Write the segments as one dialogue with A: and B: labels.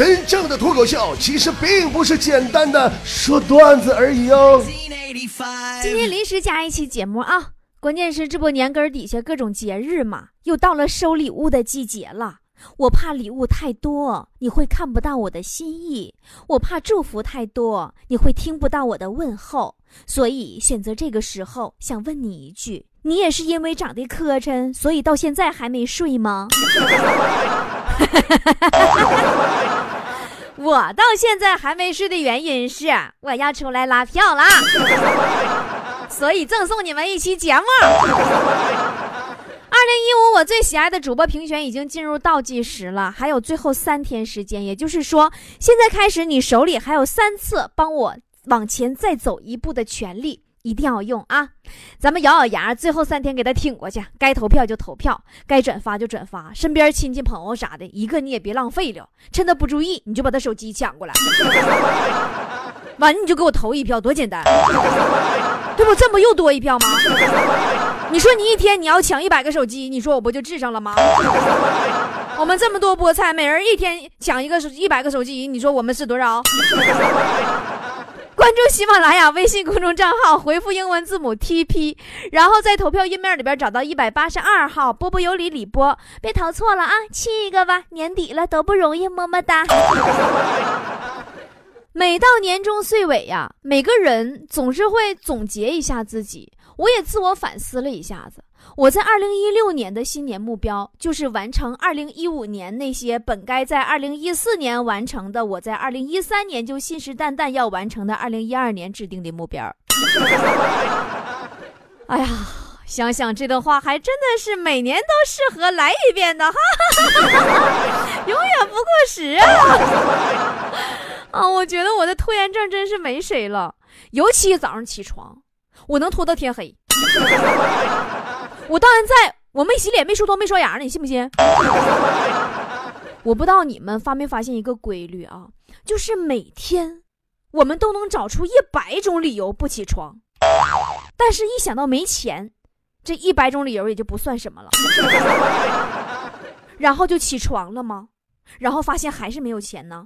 A: 真正的脱口秀其实并不是简单的说段子而已哦。
B: 今天临时加一期节目啊，关键是这不年根底下各种节日嘛，又到了收礼物的季节了。我怕礼物太多，你会看不到我的心意；我怕祝福太多，你会听不到我的问候。所以选择这个时候，想问你一句：你也是因为长得磕碜，所以到现在还没睡吗？我到现在还没睡的原因是我要出来拉票啦，所以赠送你们一期节目。二零一五，我最喜爱的主播评选已经进入倒计时了，还有最后三天时间，也就是说，现在开始，你手里还有三次帮我往前再走一步的权利。一定要用啊！咱们咬咬牙，最后三天给他挺过去。该投票就投票，该转发就转发，身边亲戚朋友啥的，一个你也别浪费了。趁他不注意，你就把他手机抢过来，完你就给我投一票，多简单，对不？这不又多一票吗？你说你一天你要抢一百个手机，你说我不就治上了吗？我们这么多菠菜，每人一天抢一个手一百个手机，你说我们是多少？关注喜马拉雅微信公众账号，回复英文字母 TP，然后在投票页面里边找到一百八十二号波波有理李波，别投错了啊，亲一个吧，年底了都不容易，么么哒。每到年终岁尾呀，每个人总是会总结一下自己，我也自我反思了一下子。我在二零一六年的新年目标就是完成二零一五年那些本该在二零一四年完成的，我在二零一三年就信誓旦旦要完成的二零一二年制定的目标。哎呀，想想这段话还真的是每年都适合来一遍的哈，永远不过时啊！啊，我觉得我的拖延症真是没谁了，尤其早上起床，我能拖到天黑。我到现在我没洗脸、没梳头、没刷牙呢，你信不信？我不知道你们发没发现一个规律啊，就是每天我们都能找出一百种理由不起床，但是一想到没钱，这一百种理由也就不算什么了。然后就起床了吗？然后发现还是没有钱呢。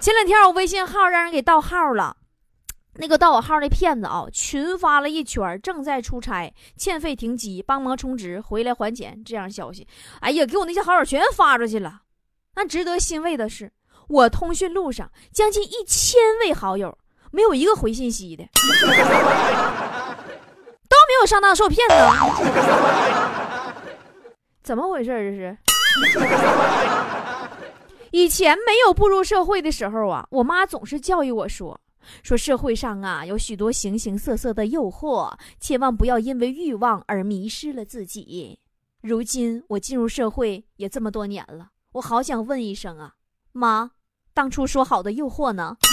B: 前两天我微信号让人给盗号了。那个盗我号那骗子啊，群发了一圈，正在出差，欠费停机，帮忙充值，回来还钱这样消息。哎呀，给我那些好友全发出去了。但值得欣慰的是，我通讯录上将近一千位好友，没有一个回信息的，都没有上当受骗呢。怎么回事？这是？以前没有步入社会的时候啊，我妈总是教育我说。说社会上啊有许多形形色色的诱惑，千万不要因为欲望而迷失了自己。如今我进入社会也这么多年了，我好想问一声啊，妈，当初说好的诱惑呢？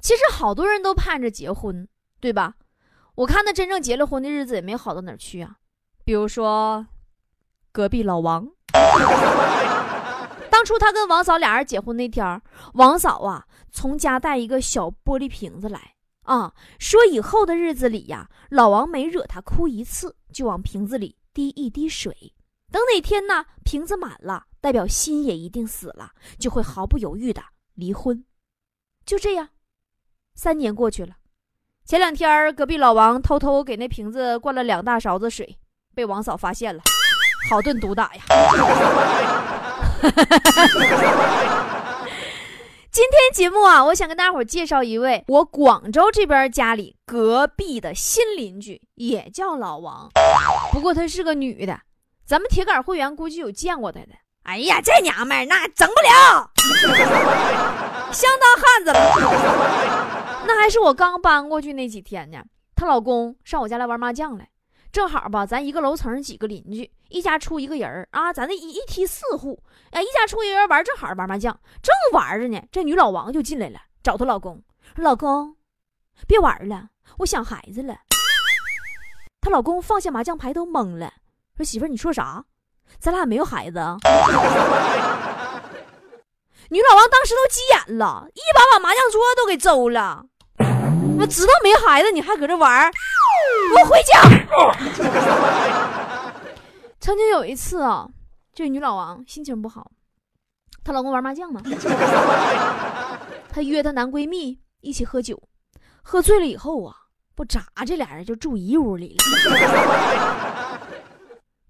B: 其实好多人都盼着结婚，对吧？我看那真正结了婚的日子也没好到哪儿去啊。比如说，隔壁老王。说他跟王嫂俩人结婚那天，王嫂啊从家带一个小玻璃瓶子来啊，说以后的日子里呀，老王每惹她哭一次，就往瓶子里滴一滴水。等哪天呢，瓶子满了，代表心也一定死了，就会毫不犹豫的离婚。就这样，三年过去了，前两天隔壁老王偷偷给那瓶子灌了两大勺子水，被王嫂发现了，好顿毒打呀。今天节目啊，我想跟大家伙介绍一位我广州这边家里隔壁的新邻居，也叫老王，不过她是个女的。咱们铁杆会员估计有见过她的。哎呀，这娘们儿那整不了，相当汉子了。那还是我刚搬过去那几天呢，她老公上我家来玩麻将来。正好吧，咱一个楼层几个邻居，一家出一个人啊，咱那一一梯四户，哎，一家出一个人玩，正好玩麻将，正玩着呢，这女老王就进来了，找她老公，老公，别玩了，我想孩子了。她老公放下麻将牌都懵了，说媳妇儿你说啥？咱俩没有孩子啊？女老王当时都急眼了，一把把麻将桌都给揍了。我知道没孩子，你还搁这玩儿？我回家。曾经有一次啊，这女老王心情不好，她老公玩麻将呢，她约她男闺蜜一起喝酒，喝醉了以后啊，不咋这俩人就住一屋里了。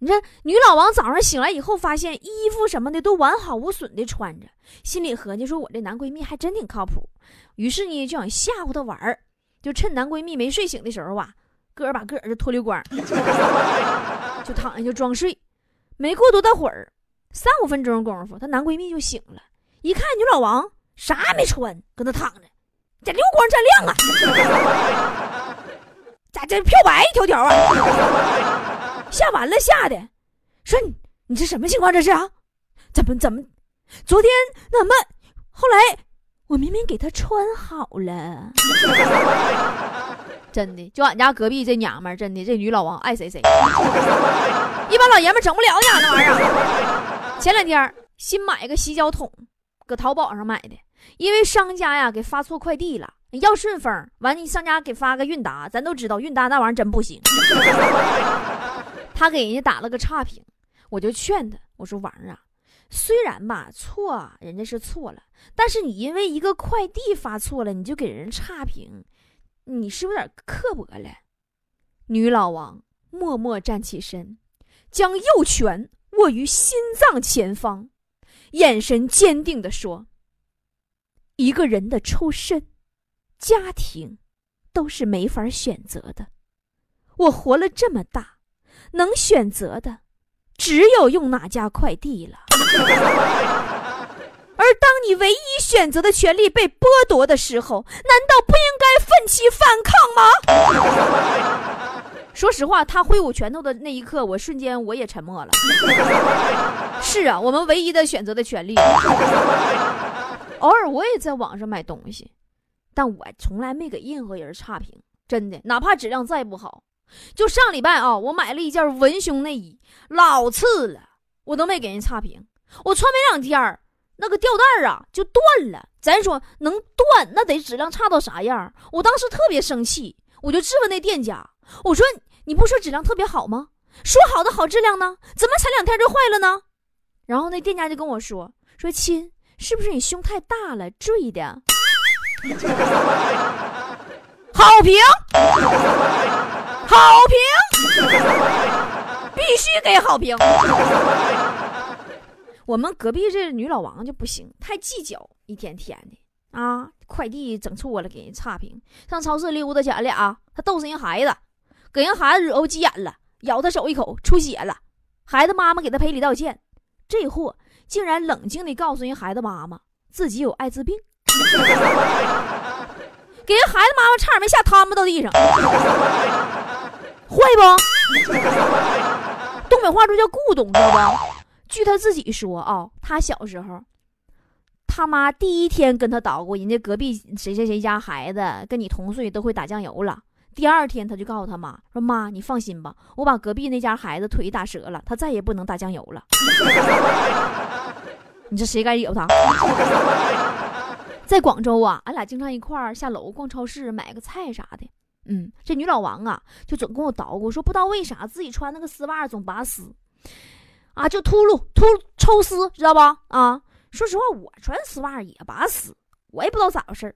B: 你这女老王早上醒来以后，发现衣服什么的都完好无损的穿着，心里合计说：“我这男闺蜜还真挺靠谱。”于是呢，就想吓唬她玩儿，就趁男闺蜜没睡醒的时候啊，个儿把个儿就脱溜光，就躺下就装睡。没过多大会儿，三五分钟功夫，她男闺蜜就醒了，一看女老王啥也没穿，搁那躺着，这溜光锃亮啊，咋这漂白一条条啊？吓完了，吓的，说你你这什么情况？这是啊？怎么怎么？昨天那么，后来我明明给他穿好了。真的，就俺家隔壁这娘们儿，真的这女老王爱谁谁，一般老爷们整不了你那玩意儿。前两天新买个洗脚桶，搁淘宝上买的，因为商家呀给发错快递了，要顺丰，完你商家给发个韵达，咱都知道韵达那玩意儿真不行。他给人家打了个差评，我就劝他，我说王啊，虽然吧错啊，人家是错了，但是你因为一个快递发错了，你就给人差评，你是不是有点刻薄了？女老王默默站起身，将右拳握于心脏前方，眼神坚定地说：“一个人的出身、家庭，都是没法选择的。我活了这么大。”能选择的，只有用哪家快递了。而当你唯一选择的权利被剥夺的时候，难道不应该奋起反抗吗？说实话，他挥舞拳头的那一刻，我瞬间我也沉默了。是啊，我们唯一的选择的权利。偶尔我也在网上买东西，但我从来没给任何人差评，真的，哪怕质量再不好。就上礼拜啊，我买了一件文胸内衣，老次了，我都没给人差评。我穿没两天那个吊带啊就断了。咱说能断，那得质量差到啥样？我当时特别生气，我就质问那店家，我说：“你不说质量特别好吗？说好的好质量呢？怎么才两天就坏了呢？”然后那店家就跟我说：“说亲，是不是你胸太大了坠的？” 好评。好评，必须给好评。我们隔壁这女老王就不行，太计较，一天天的啊，快递整错了给人差评。上超市溜达去，俺俩他逗死人孩子，给人孩子惹急眼了，咬他手一口出血了。孩子妈妈给他赔礼道歉，这货竟然冷静的告诉人孩子妈妈自己有艾滋病，给人孩子妈妈差点没吓瘫巴到地上。坏不？东北话都叫咕咚，知道不？据他自己说啊，他小时候，他妈第一天跟他捣鼓，人家隔壁谁谁谁家孩子跟你同岁都会打酱油了。第二天他就告诉他妈说：“妈，你放心吧，我把隔壁那家孩子腿打折了，他再也不能打酱油了。”你这谁敢惹他？在广州啊，俺俩经常一块儿下楼逛超市买个菜啥的。嗯，这女老王啊，就总跟我捣鼓说，不知道为啥自己穿那个丝袜总拔丝，啊，就秃噜秃抽丝，知道不？啊，说实话，我穿丝袜也拔丝，我也不知道咋回事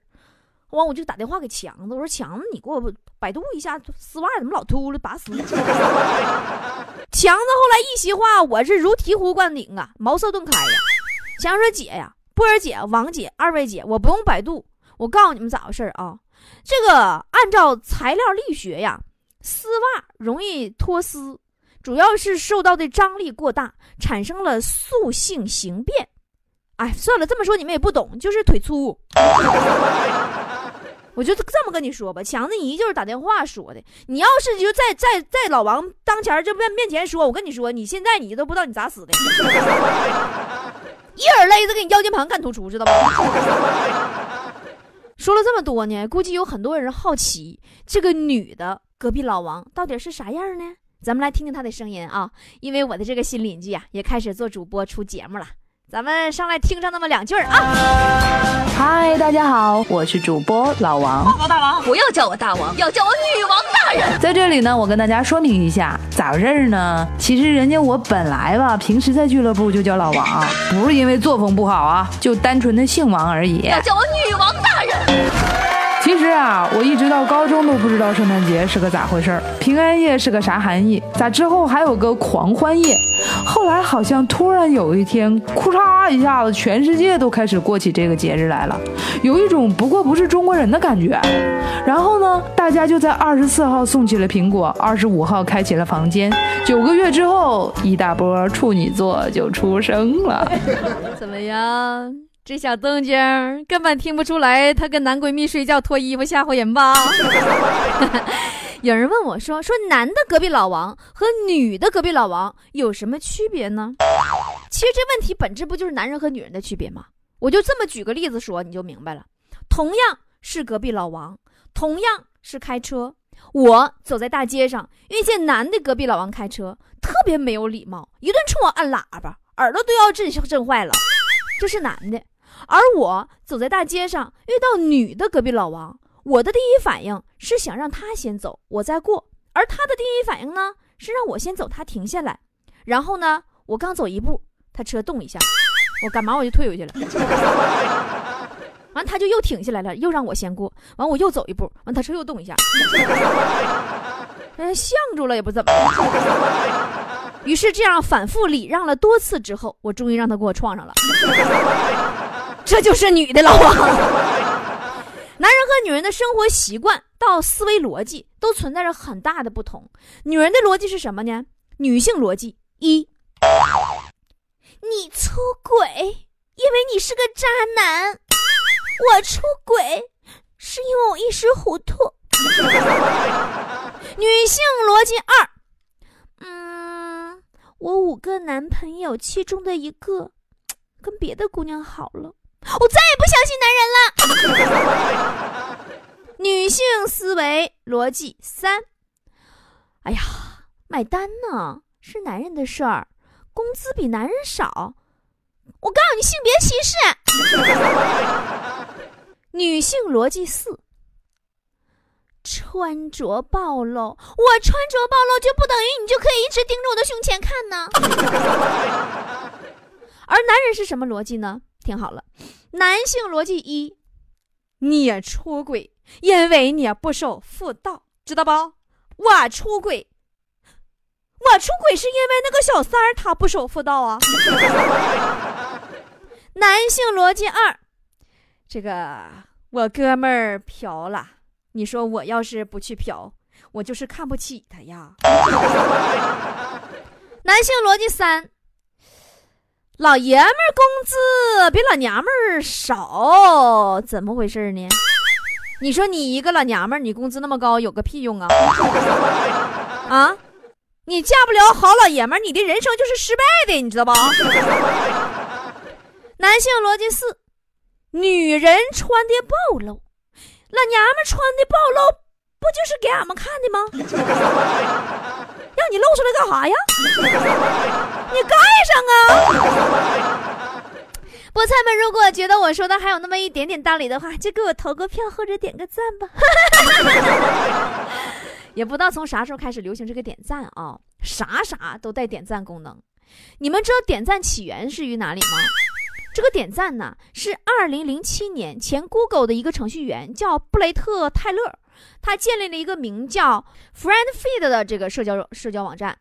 B: 完，我就打电话给强子，我说强子，你给我百度一下丝袜怎么老秃噜拔丝。强子后来一席话，我是如醍醐灌顶啊，茅塞顿开呀。强说姐呀，波儿姐、王姐，二位姐，我不用百度，我告诉你们咋回事啊。这个按照材料力学呀，丝袜容易脱丝，主要是受到的张力过大，产生了塑性形变。哎，算了，这么说你们也不懂，就是腿粗。我就这么跟你说吧，强子姨就是打电话说的。你要是就在在在老王当前这面面前说，我跟你说，你现在你都不知道你咋死的，一耳勒子给你腰间盘干突出，知道吧？说了这么多呢，估计有很多人好奇这个女的隔壁老王到底是啥样呢？咱们来听听她的声音啊！因为我的这个新邻居啊，也开始做主播出节目了。咱们上来听上那么两句啊！
C: 嗨，大家好，我是主播老王。
D: 报告大王，不要叫我大王，要叫我女王大人。
C: 在这里呢，我跟大家说明一下，咋回事呢？其实人家我本来吧，平时在俱乐部就叫老王，不是因为作风不好啊，就单纯的姓王而已。
D: 要叫我女王大人。
C: 其实啊，我一直到高中都不知道圣诞节是个咋回事儿，平安夜是个啥含义，咋之后还有个狂欢夜？后来好像突然有一天，库嚓一下子，全世界都开始过起这个节日来了，有一种不过不是中国人的感觉。然后呢，大家就在二十四号送起了苹果，二十五号开启了房间，九个月之后，一大波处女座就出生了。
B: 怎么样？这小动静根本听不出来，她跟男闺蜜睡觉脱衣服吓唬人吧？有人问我说：“说男的隔壁老王和女的隔壁老王有什么区别呢？”其实这问题本质不就是男人和女人的区别吗？我就这么举个例子说，你就明白了。同样是隔壁老王，同样是开车，我走在大街上遇见男的隔壁老王开车，特别没有礼貌，一顿冲我按喇叭，耳朵都要震震坏了。这是男的。而我走在大街上遇到女的隔壁老王，我的第一反应是想让他先走，我再过；而他的第一反应呢是让我先走，他停下来。然后呢，我刚走一步，他车动一下，我赶忙我就退回去了。完，他就又停下来了，又让我先过。完，我又走一步，完他车又动一下，嗯，相住了也不怎么。于是这样反复礼让了多次之后，我终于让他给我撞上了。这就是女的老王。男人和女人的生活习惯到思维逻辑都存在着很大的不同。女人的逻辑是什么呢？女性逻辑一：你出轨，因为你是个渣男；我出轨，是因为我一时糊涂。女性逻辑二：嗯，我五个男朋友，其中的一个跟别的姑娘好了。我再也不相信男人了。女性思维逻辑三：哎呀，买单呢是男人的事儿，工资比男人少，我告诉你性别歧视。女性逻辑四：穿着暴露，我穿着暴露就不等于你就可以一直盯着我的胸前看呢。而男人是什么逻辑呢？听好了，男性逻辑一，你出轨，因为你不守妇道，知道不？我出轨，我出轨是因为那个小三儿他不守妇道啊。男性逻辑二，这个我哥们儿嫖了，你说我要是不去嫖，我就是看不起他呀。男性逻辑三。老爷们儿工资比老娘们儿少，怎么回事呢？你说你一个老娘们儿，你工资那么高，有个屁用啊！啊，你嫁不了好老爷们儿，你的人生就是失败的，你知道不？男性逻辑四：女人穿的暴露，老娘们穿的暴露，不就是给俺们看的吗？让你露出来干啥呀？你盖上啊！菠菜们，如果觉得我说的还有那么一点点道理的话，就给我投个票或者点个赞吧。也不知道从啥时候开始流行这个点赞啊，啥啥都带点赞功能。你们知道点赞起源是于哪里吗？这个点赞呢，是二零零七年前 Google 的一个程序员叫布雷特·泰勒。他建立了一个名叫 FriendFeed 的这个社交社交网站，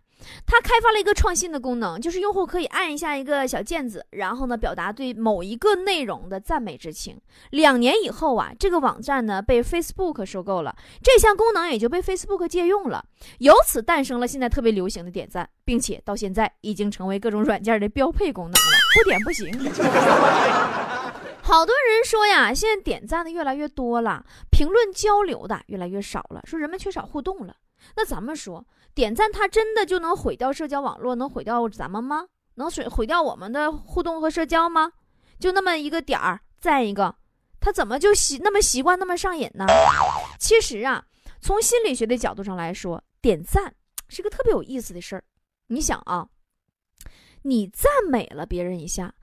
B: 他开发了一个创新的功能，就是用户可以按一下一个小键子，然后呢表达对某一个内容的赞美之情。两年以后啊，这个网站呢被 Facebook 收购了，这项功能也就被 Facebook 借用了，由此诞生了现在特别流行的点赞，并且到现在已经成为各种软件的标配功能了，不点不行。好多人说呀，现在点赞的越来越多了，评论交流的越来越少了，说人们缺少互动了。那咱们说，点赞它真的就能毁掉社交网络，能毁掉咱们吗？能毁毁掉我们的互动和社交吗？就那么一个点儿赞一个，他怎么就习那么习惯那么上瘾呢？其实啊，从心理学的角度上来说，点赞是个特别有意思的事儿。你想啊，你赞美了别人一下。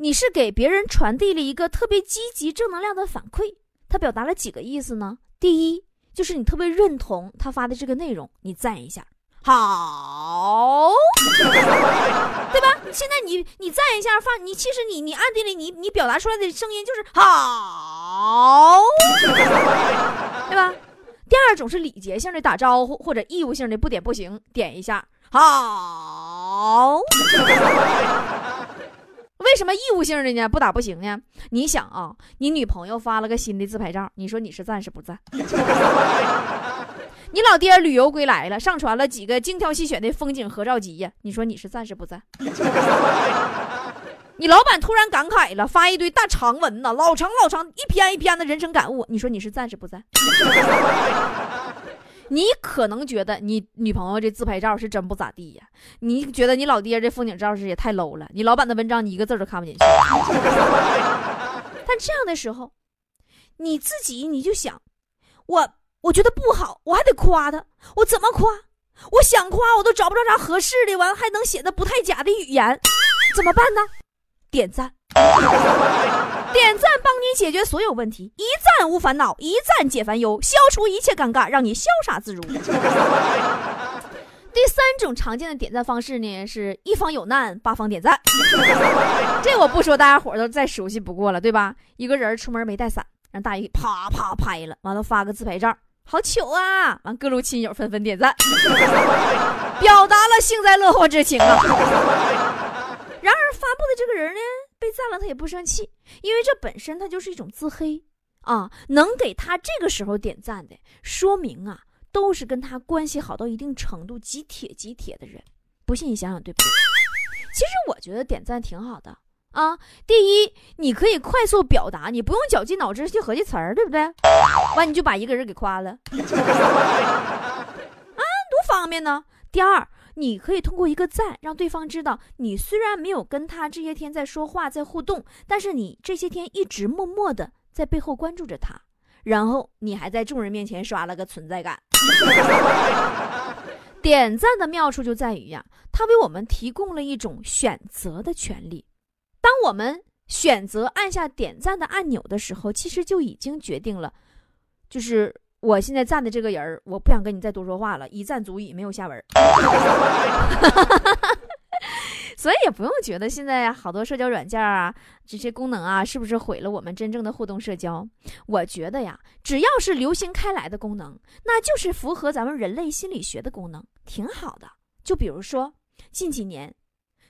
B: 你是给别人传递了一个特别积极正能量的反馈。他表达了几个意思呢？第一，就是你特别认同他发的这个内容，你赞一下，好，对吧？现在你你赞一下，发你其实你你暗地里你你表达出来的声音就是好，对吧？第二种是礼节性的打招呼，或者义务性的不点不行，点一下好。为什么义务性的呢？不打不行呢？你想啊，你女朋友发了个新的自拍照，你说你是赞是不赞？你老爹旅游归来了，上传了几个精挑细选的风景合照集呀，你说你是赞是不赞？你老板突然感慨了，发一堆大长文呢，老长老长，一篇一篇的人生感悟，你说你是赞是不赞？你可能觉得你女朋友这自拍照是真不咋地呀，你觉得你老爹这风景照是也太 low 了，你老板的文章你一个字都看不进去。但这样的时候，你自己你就想，我我觉得不好，我还得夸他，我怎么夸？我想夸我都找不着啥合适的，完了还能写的不太假的语言，怎么办呢？点赞，点赞帮你解决所有问题，一赞无烦恼，一赞解烦忧，消除一切尴尬，让你潇洒自如。第三种常见的点赞方式呢，是一方有难八方点赞，这我不说，大家伙都再熟悉不过了，对吧？一个人出门没带伞，让大爷啪啪拍了，完了发个自拍照，好糗啊！完各路亲友纷纷点赞，表达了幸灾乐祸之情啊。然而发布的这个人呢，被赞了他也不生气，因为这本身他就是一种自黑啊。能给他这个时候点赞的，说明啊，都是跟他关系好到一定程度、极铁极铁的人。不信你想想对不对？其实我觉得点赞挺好的啊。第一，你可以快速表达，你不用绞尽脑汁去合计词儿，对不对？完你就把一个人给夸了，啊，多方便呢。第二。你可以通过一个赞，让对方知道你虽然没有跟他这些天在说话、在互动，但是你这些天一直默默的在背后关注着他，然后你还在众人面前刷了个存在感。点赞的妙处就在于呀，它为我们提供了一种选择的权利。当我们选择按下点赞的按钮的时候，其实就已经决定了，就是。我现在站的这个人儿我不想跟你再多说话了，一赞足矣，没有下文。所以也不用觉得现在好多社交软件啊，这些功能啊，是不是毁了我们真正的互动社交？我觉得呀，只要是流行开来的功能，那就是符合咱们人类心理学的功能，挺好的。就比如说近几年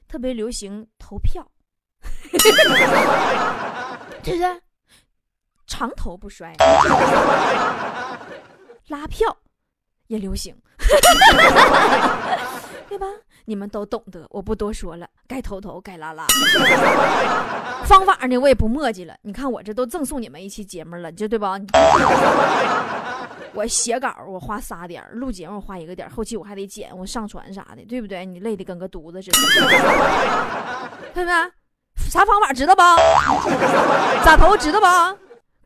B: 特别流行投票，对不对？长投不衰。拉票也流行，对吧？你们都懂得，我不多说了。该投投，该拉拉。方法呢，我也不墨迹了。你看我这都赠送你们一期节目了，你就对吧？我写稿我花仨点录节目花一个点后期我还得剪，我上传啥的，对不对？你累的跟个犊子似的，看没？啥方法知道不？咋投知道不？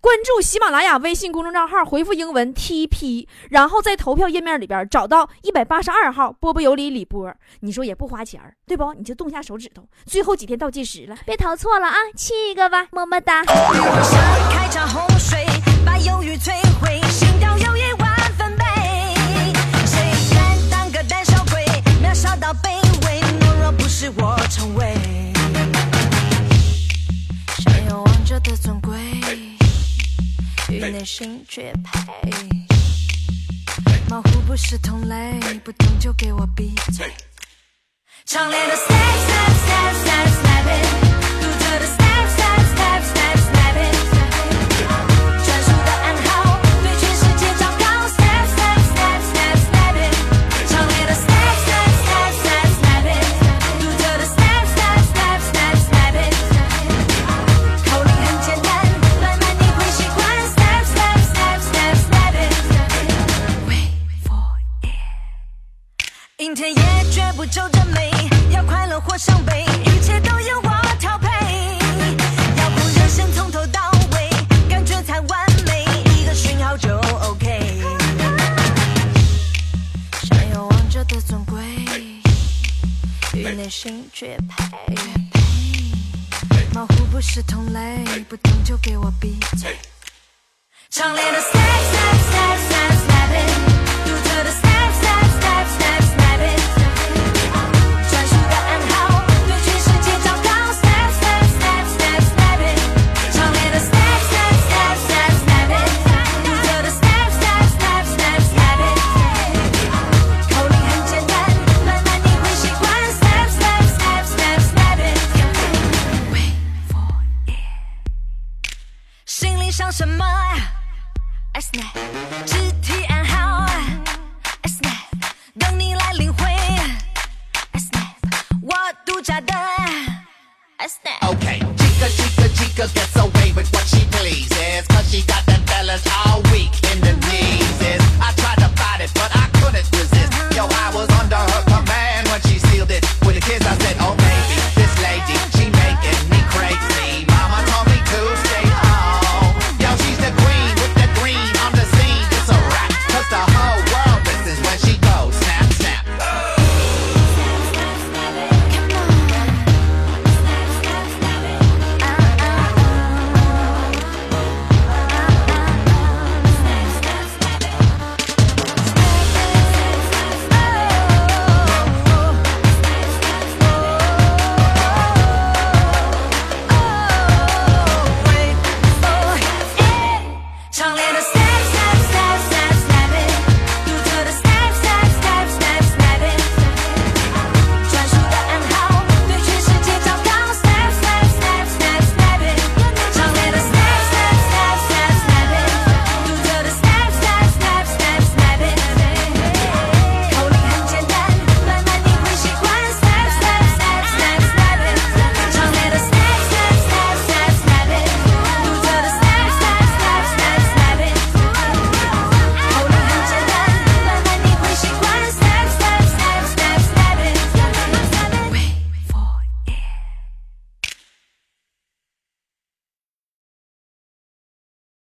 B: 关注喜马拉雅微信公众账号，回复英文 TP，然后在投票页面里边找到一百八十二号波波有理李波，你说也不花钱儿对不？你就动下手指头，最后几天倒计时了，别投错了啊！亲一个吧，么么哒。心绝配，模糊不是同类，不懂就给我闭嘴。强烈的 step step step step stepping，独特的今天
E: 也绝不皱着眉，要快乐或伤悲，一切都由我调配。要不热身从头到尾，感觉才完美，一个讯号就 OK。想要王者的尊贵，与内心绝配。马虎不是同类，不懂就给我闭。强烈的 snap snap snap snap snapping，独特的。